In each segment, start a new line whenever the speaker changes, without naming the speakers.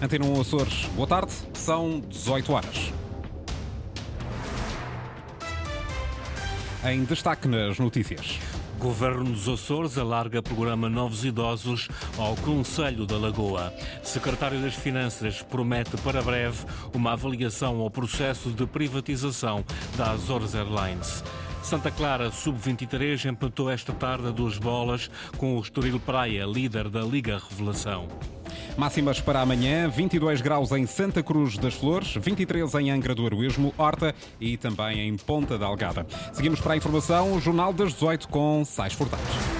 Antena 1 Açores, boa tarde, são 18 horas. Em destaque nas notícias.
Governo dos Açores alarga programa Novos Idosos ao Conselho da Lagoa. Secretário das Finanças promete para breve uma avaliação ao processo de privatização da Azores Airlines. Santa Clara Sub-23 empatou esta tarde a duas bolas com o Estoril Praia, líder da Liga Revelação.
Máximas para amanhã: 22 graus em Santa Cruz das Flores, 23 em Angra do Heroísmo, Horta e também em Ponta da Algada. Seguimos para a informação, o Jornal das 18 com Sais Furtados.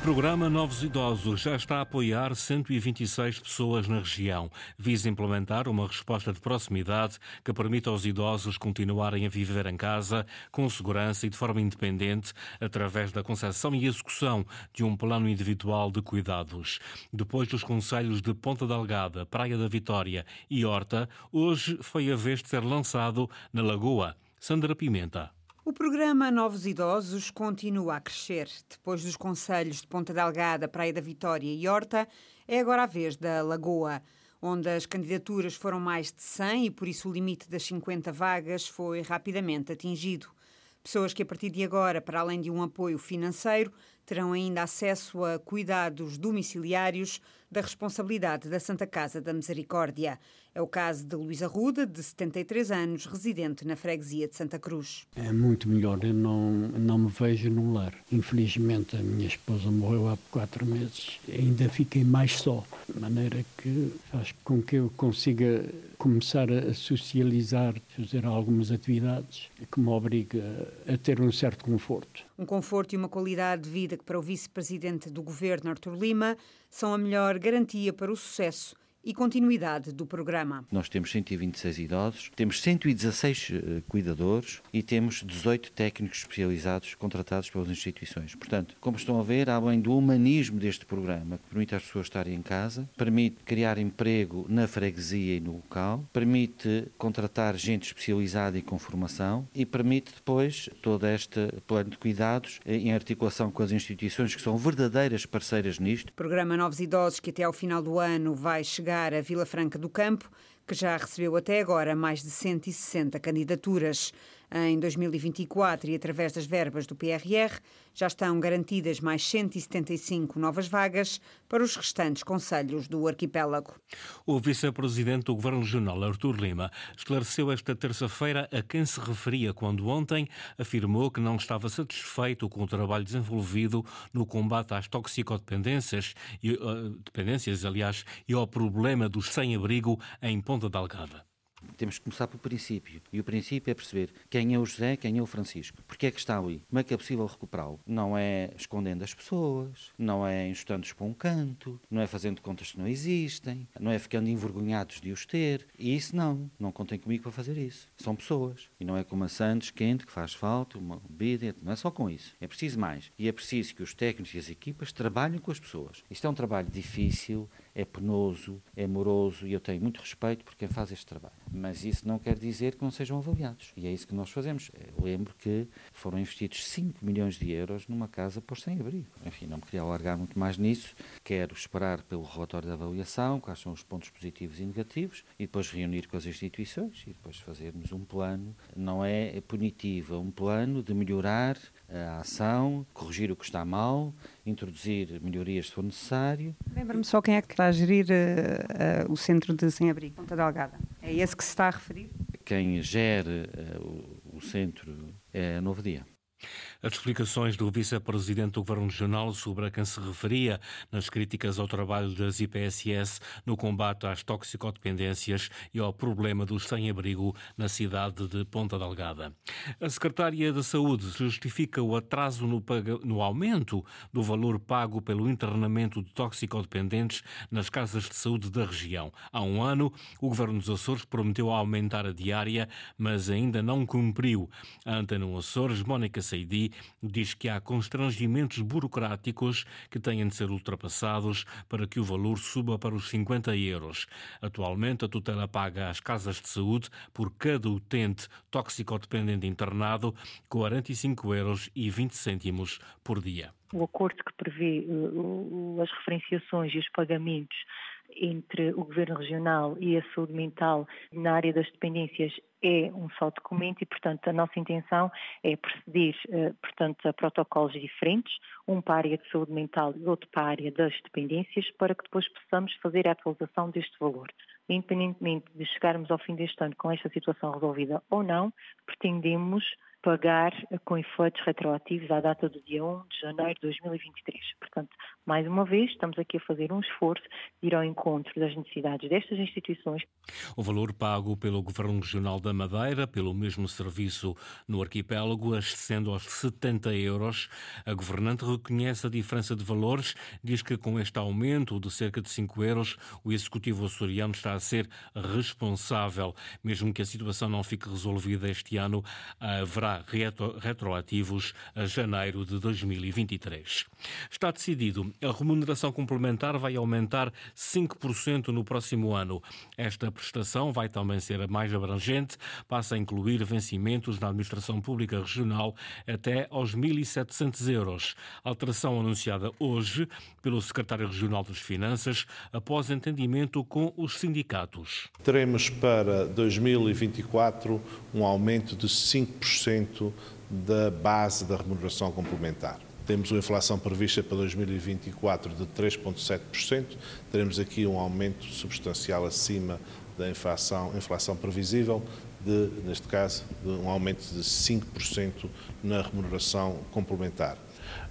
O programa Novos Idosos já está a apoiar 126 pessoas na região. Visa implementar uma resposta de proximidade que permita aos idosos continuarem a viver em casa com segurança e de forma independente através da concepção e execução de um plano individual de cuidados. Depois dos conselhos de Ponta Delgada, Praia da Vitória e Horta, hoje foi a vez de ser lançado na Lagoa. Sandra Pimenta.
O programa Novos Idosos continua a crescer. Depois dos conselhos de Ponta Delgada, Praia da Vitória e Horta, é agora a vez da Lagoa, onde as candidaturas foram mais de 100 e por isso o limite das 50 vagas foi rapidamente atingido. Pessoas que a partir de agora, para além de um apoio financeiro, terão ainda acesso a cuidados domiciliários da responsabilidade da Santa Casa da Misericórdia. É o caso de Luísa Ruda, de 73 anos, residente na freguesia de Santa Cruz.
É muito melhor, eu não, não me vejo num lar. Infelizmente, a minha esposa morreu há quatro meses. Ainda fiquei mais só, de maneira que faz com que eu consiga começar a socializar, fazer algumas atividades que me obriga a ter um certo conforto.
Um conforto e uma qualidade de vida que, para o vice-presidente do governo, Artur Lima, são a melhor garantia para o sucesso e continuidade do programa.
Nós temos 126 idosos, temos 116 uh, cuidadores e temos 18 técnicos especializados contratados pelas instituições. Portanto, como estão a ver, além do humanismo deste programa, que permite às pessoas estarem em casa, permite criar emprego na freguesia e no local, permite contratar gente especializada e com formação e permite depois todo este plano de cuidados eh, em articulação com as instituições que são verdadeiras parceiras nisto.
Programa Novos Idosos que até ao final do ano vai chegar chegar a Vila Franca do Campo, que já recebeu até agora mais de 160 candidaturas. Em 2024 e através das verbas do PRR, já estão garantidas mais 175 novas vagas para os restantes conselhos do arquipélago.
O vice-presidente do Governo Regional, Artur Lima, esclareceu esta terça-feira a quem se referia quando ontem afirmou que não estava satisfeito com o trabalho desenvolvido no combate às toxicodependências, e, uh, dependências, aliás, e ao problema dos sem-abrigo em Ponta Delgada.
Temos que começar pelo princípio. E o princípio é perceber quem é o José, quem é o Francisco. Porque é que está ali? Como é que é possível recuperá-lo? Não é escondendo as pessoas, não é instando-os para um canto, não é fazendo contas que não existem, não é ficando envergonhados de os ter. E isso não. Não contem comigo para fazer isso. São pessoas. E não é a Santos, quente, que faz falta, uma bebida. Não é só com isso. É preciso mais. E é preciso que os técnicos e as equipas trabalhem com as pessoas. Isto é um trabalho difícil, é penoso, é moroso e eu tenho muito respeito por quem faz este trabalho. Mas isso não quer dizer que não sejam avaliados. E é isso que nós fazemos. Eu lembro que foram investidos 5 milhões de euros numa casa por sem-abrigo. Enfim, não me queria alargar muito mais nisso. Quero esperar pelo relatório de avaliação, quais são os pontos positivos e negativos, e depois reunir com as instituições e depois fazermos um plano. Não é punitivo, é um plano de melhorar a ação, corrigir o que está mal, introduzir melhorias se for necessário.
Lembra-me só quem é que está a gerir uh, uh, o centro de sem-abrigo, Ponta Delgada. É esse que se está a referir?
Quem gere uh, o, o centro é a Novo Dia.
As explicações do vice-presidente do Governo Regional sobre a quem se referia nas críticas ao trabalho das IPSS no combate às toxicodependências e ao problema dos sem-abrigo na cidade de Ponta Delgada. A Secretária da Saúde justifica o atraso no, no aumento do valor pago pelo internamento de toxicodependentes nas casas de saúde da região. Há um ano, o Governo dos Açores prometeu aumentar a diária, mas ainda não cumpriu. A Antena Açores, Mónica Seidi, diz que há constrangimentos burocráticos que têm de ser ultrapassados para que o valor suba para os 50 euros. Atualmente, a tutela paga às casas de saúde por cada utente toxicodependente internado 45 euros e 20 cêntimos por dia.
o acordo que prevê as referenciações e os pagamentos entre o Governo Regional e a saúde mental na área das dependências é um só documento e, portanto, a nossa intenção é proceder, eh, portanto, a protocolos diferentes, um para a área de saúde mental e outro para a área das dependências, para que depois possamos fazer a atualização deste valor. Independentemente de chegarmos ao fim deste ano com esta situação resolvida ou não, pretendemos pagar com efeitos retroativos à data do dia 1 de janeiro de 2023. Portanto, mais uma vez, estamos aqui a fazer um esforço de ir ao encontro das necessidades destas instituições.
O valor pago pelo Governo Regional da Madeira, pelo mesmo serviço no arquipélago, ascendendo aos 70 euros. A governante reconhece a diferença de valores, diz que com este aumento de cerca de 5 euros, o Executivo açoriano está a ser responsável. Mesmo que a situação não fique resolvida este ano, haverá retro, retroativos a janeiro de 2023. Está decidido, a remuneração complementar vai aumentar 5% no próximo ano. Esta prestação vai também ser mais abrangente, passa a incluir vencimentos na administração pública regional até aos 1.700 euros. Alteração anunciada hoje pelo secretário regional das Finanças após entendimento com os sindicatos.
Teremos para 2024 um aumento de 5% da base da remuneração complementar. Temos uma inflação prevista para 2024 de 3,7%. Teremos aqui um aumento substancial acima da inflação, inflação previsível, de, neste caso, de um aumento de 5% na remuneração complementar.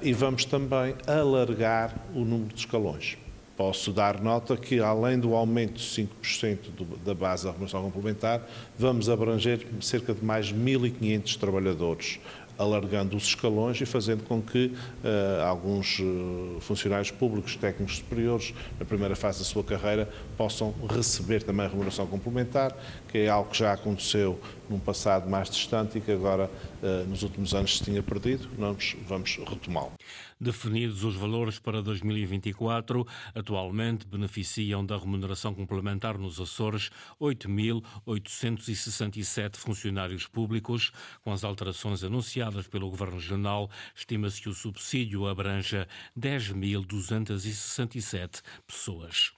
E vamos também alargar o número de escalões. Posso dar nota que, além do aumento de 5% da base da remuneração complementar, vamos abranger cerca de mais 1.500 trabalhadores alargando os escalões e fazendo com que uh, alguns uh, funcionários públicos, técnicos superiores, na primeira fase da sua carreira, possam receber também a remuneração complementar, que é algo que já aconteceu num passado mais distante e que agora, uh, nos últimos anos, se tinha perdido. Vamos retomá-lo.
Definidos os valores para 2024, atualmente beneficiam da remuneração complementar nos Açores 8.867 funcionários públicos. Com as alterações anunciadas pelo Governo Regional, estima-se que o subsídio abranja 10.267 pessoas.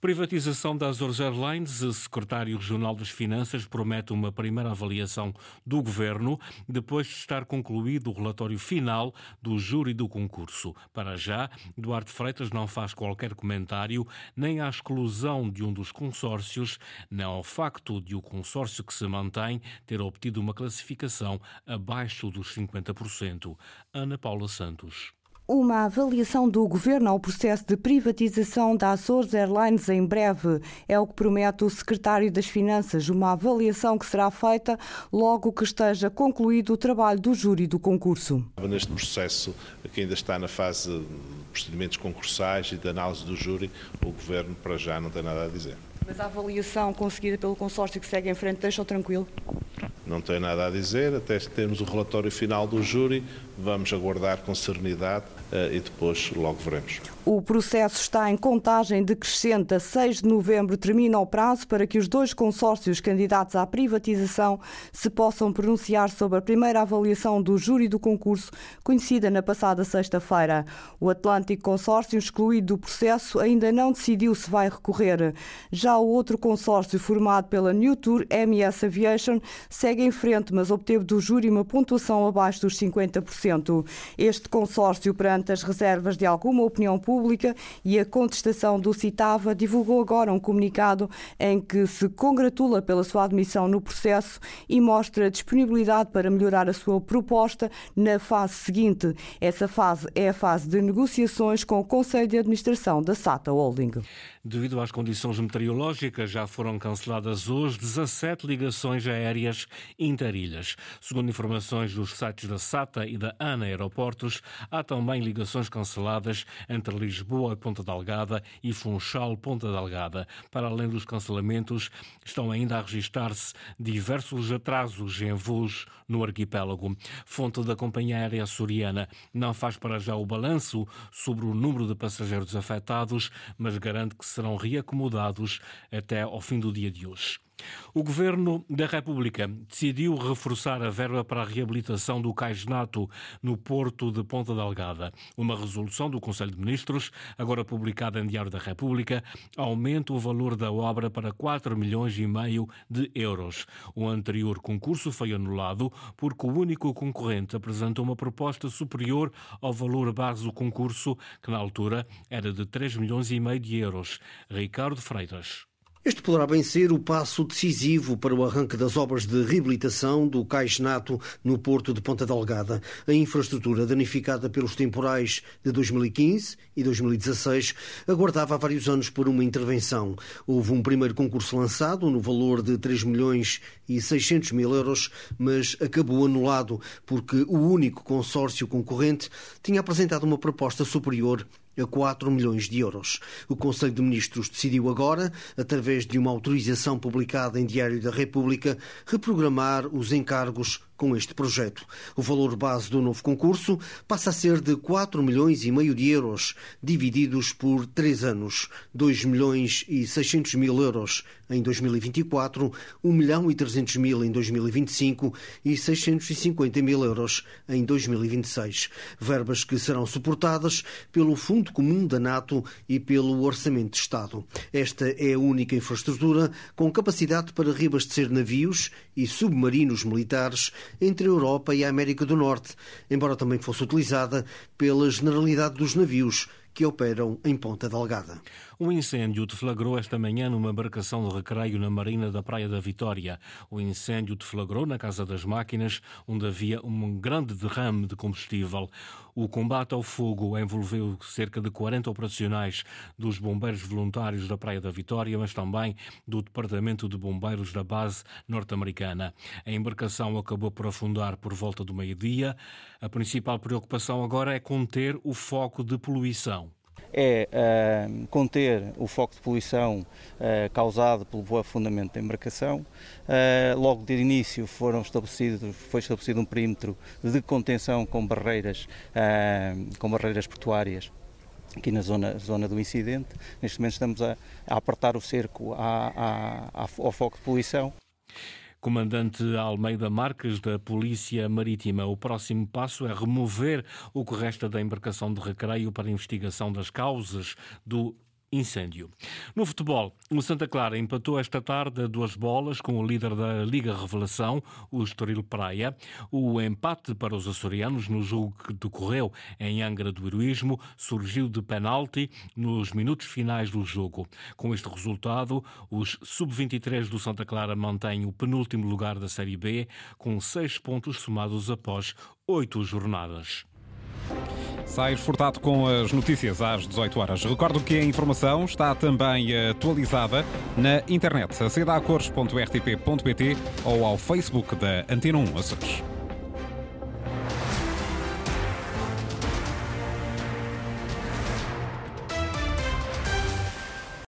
Privatização da Azores Airlines. O secretário regional das Finanças promete uma primeira avaliação do governo depois de estar concluído o relatório final do júri do concurso. Para já, Duarte Freitas não faz qualquer comentário nem à exclusão de um dos consórcios, nem ao facto de o consórcio que se mantém ter obtido uma classificação abaixo dos 50%. Ana Paula Santos
uma avaliação do governo ao processo de privatização da Açores Airlines em breve. É o que promete o secretário das Finanças, uma avaliação que será feita logo que esteja concluído o trabalho do júri do concurso.
Neste processo, que ainda está na fase de procedimentos concursais e de análise do júri, o governo para já não tem nada a dizer.
Mas a avaliação conseguida pelo consórcio que segue em frente deixa-o tranquilo?
Não tem nada a dizer, até termos o relatório final do júri, vamos aguardar com serenidade uh, e depois logo veremos.
O processo está em contagem decrescente. A 6 de novembro termina o prazo para que os dois consórcios candidatos à privatização se possam pronunciar sobre a primeira avaliação do júri do concurso, conhecida na passada sexta-feira. O Atlântico Consórcio, excluído do processo, ainda não decidiu se vai recorrer. Já o outro consórcio, formado pela New Tour MS Aviation, segue em frente, mas obteve do júri uma pontuação abaixo dos 50%. Este consórcio, perante as reservas de alguma opinião Pública e a contestação do Citava divulgou agora um comunicado em que se congratula pela sua admissão no processo e mostra disponibilidade para melhorar a sua proposta na fase seguinte. Essa fase é a fase de negociações com o Conselho de Administração da SATA Holding.
Devido às condições meteorológicas, já foram canceladas hoje 17 ligações aéreas interilhas. Segundo informações dos sites da SATA e da ANA Aeroportos, há também ligações canceladas entre Lisboa e Ponta Delgada e Funchal Ponta Delgada. Para além dos cancelamentos, estão ainda a registrar-se diversos atrasos em voos no arquipélago. Fonte da companhia aérea açoriana não faz para já o balanço sobre o número de passageiros afetados, mas garante que serão reacomodados até ao fim do dia de hoje. O Governo da República decidiu reforçar a verba para a reabilitação do Cais Nato no Porto de Ponta Delgada. Uma resolução do Conselho de Ministros, agora publicada em Diário da República, aumenta o valor da obra para 4 milhões e meio de euros. O anterior concurso foi anulado porque o único concorrente apresentou uma proposta superior ao valor base do concurso, que na altura era de 3 milhões e meio de euros. Ricardo Freitas.
Este poderá bem ser o passo decisivo para o arranque das obras de reabilitação do Cais Nato no Porto de Ponta Delgada. A infraestrutura danificada pelos temporais de 2015 e 2016 aguardava há vários anos por uma intervenção. Houve um primeiro concurso lançado no valor de 3 milhões e 600 mil euros, mas acabou anulado porque o único consórcio concorrente tinha apresentado uma proposta superior a 4 milhões de euros. O Conselho de Ministros decidiu agora, através de uma autorização publicada em Diário da República, reprogramar os encargos com este projeto. O valor base do novo concurso passa a ser de 4 milhões e meio de euros, divididos por três anos, 2 milhões e 600 mil euros em 2024, 1 milhão e 300 mil em 2025 e 650 mil euros em 2026. Verbas que serão suportadas pelo Fundo Comum da NATO e pelo Orçamento de Estado. Esta é a única infraestrutura com capacidade para reabastecer navios e submarinos militares entre a Europa e a América do Norte, embora também fosse utilizada pela generalidade dos navios que operam em Ponta Delgada.
Um incêndio deflagrou esta manhã numa embarcação de recreio na Marina da Praia da Vitória. O incêndio deflagrou na Casa das Máquinas, onde havia um grande derrame de combustível. O combate ao fogo envolveu cerca de 40 operacionais dos bombeiros voluntários da Praia da Vitória, mas também do Departamento de Bombeiros da base norte-americana. A embarcação acabou por afundar por volta do meio-dia. A principal preocupação agora é conter o foco de poluição
é uh, conter o foco de poluição uh, causado pelo afundamento da embarcação. Uh, logo de início foram estabelecidos, foi estabelecido um perímetro de contenção com barreiras, com barreiras portuárias aqui na zona, zona do incidente. Neste momento estamos a, a apertar o cerco à, à, ao foco de poluição.
Comandante Almeida Marques, da Polícia Marítima, o próximo passo é remover o que resta da embarcação de recreio para investigação das causas do incêndio. No futebol, o Santa Clara empatou esta tarde a duas bolas com o líder da Liga Revelação, o Estoril Praia. O empate para os açorianos no jogo que decorreu em Angra do Heroísmo surgiu de penalti nos minutos finais do jogo. Com este resultado, os sub-23 do Santa Clara mantêm o penúltimo lugar da Série B, com seis pontos somados após oito jornadas.
Sais Furtado com as notícias às 18 horas. Recordo que a informação está também atualizada na internet, aceda a cores.rtp.pt ou ao Facebook da Antena 1 Açores.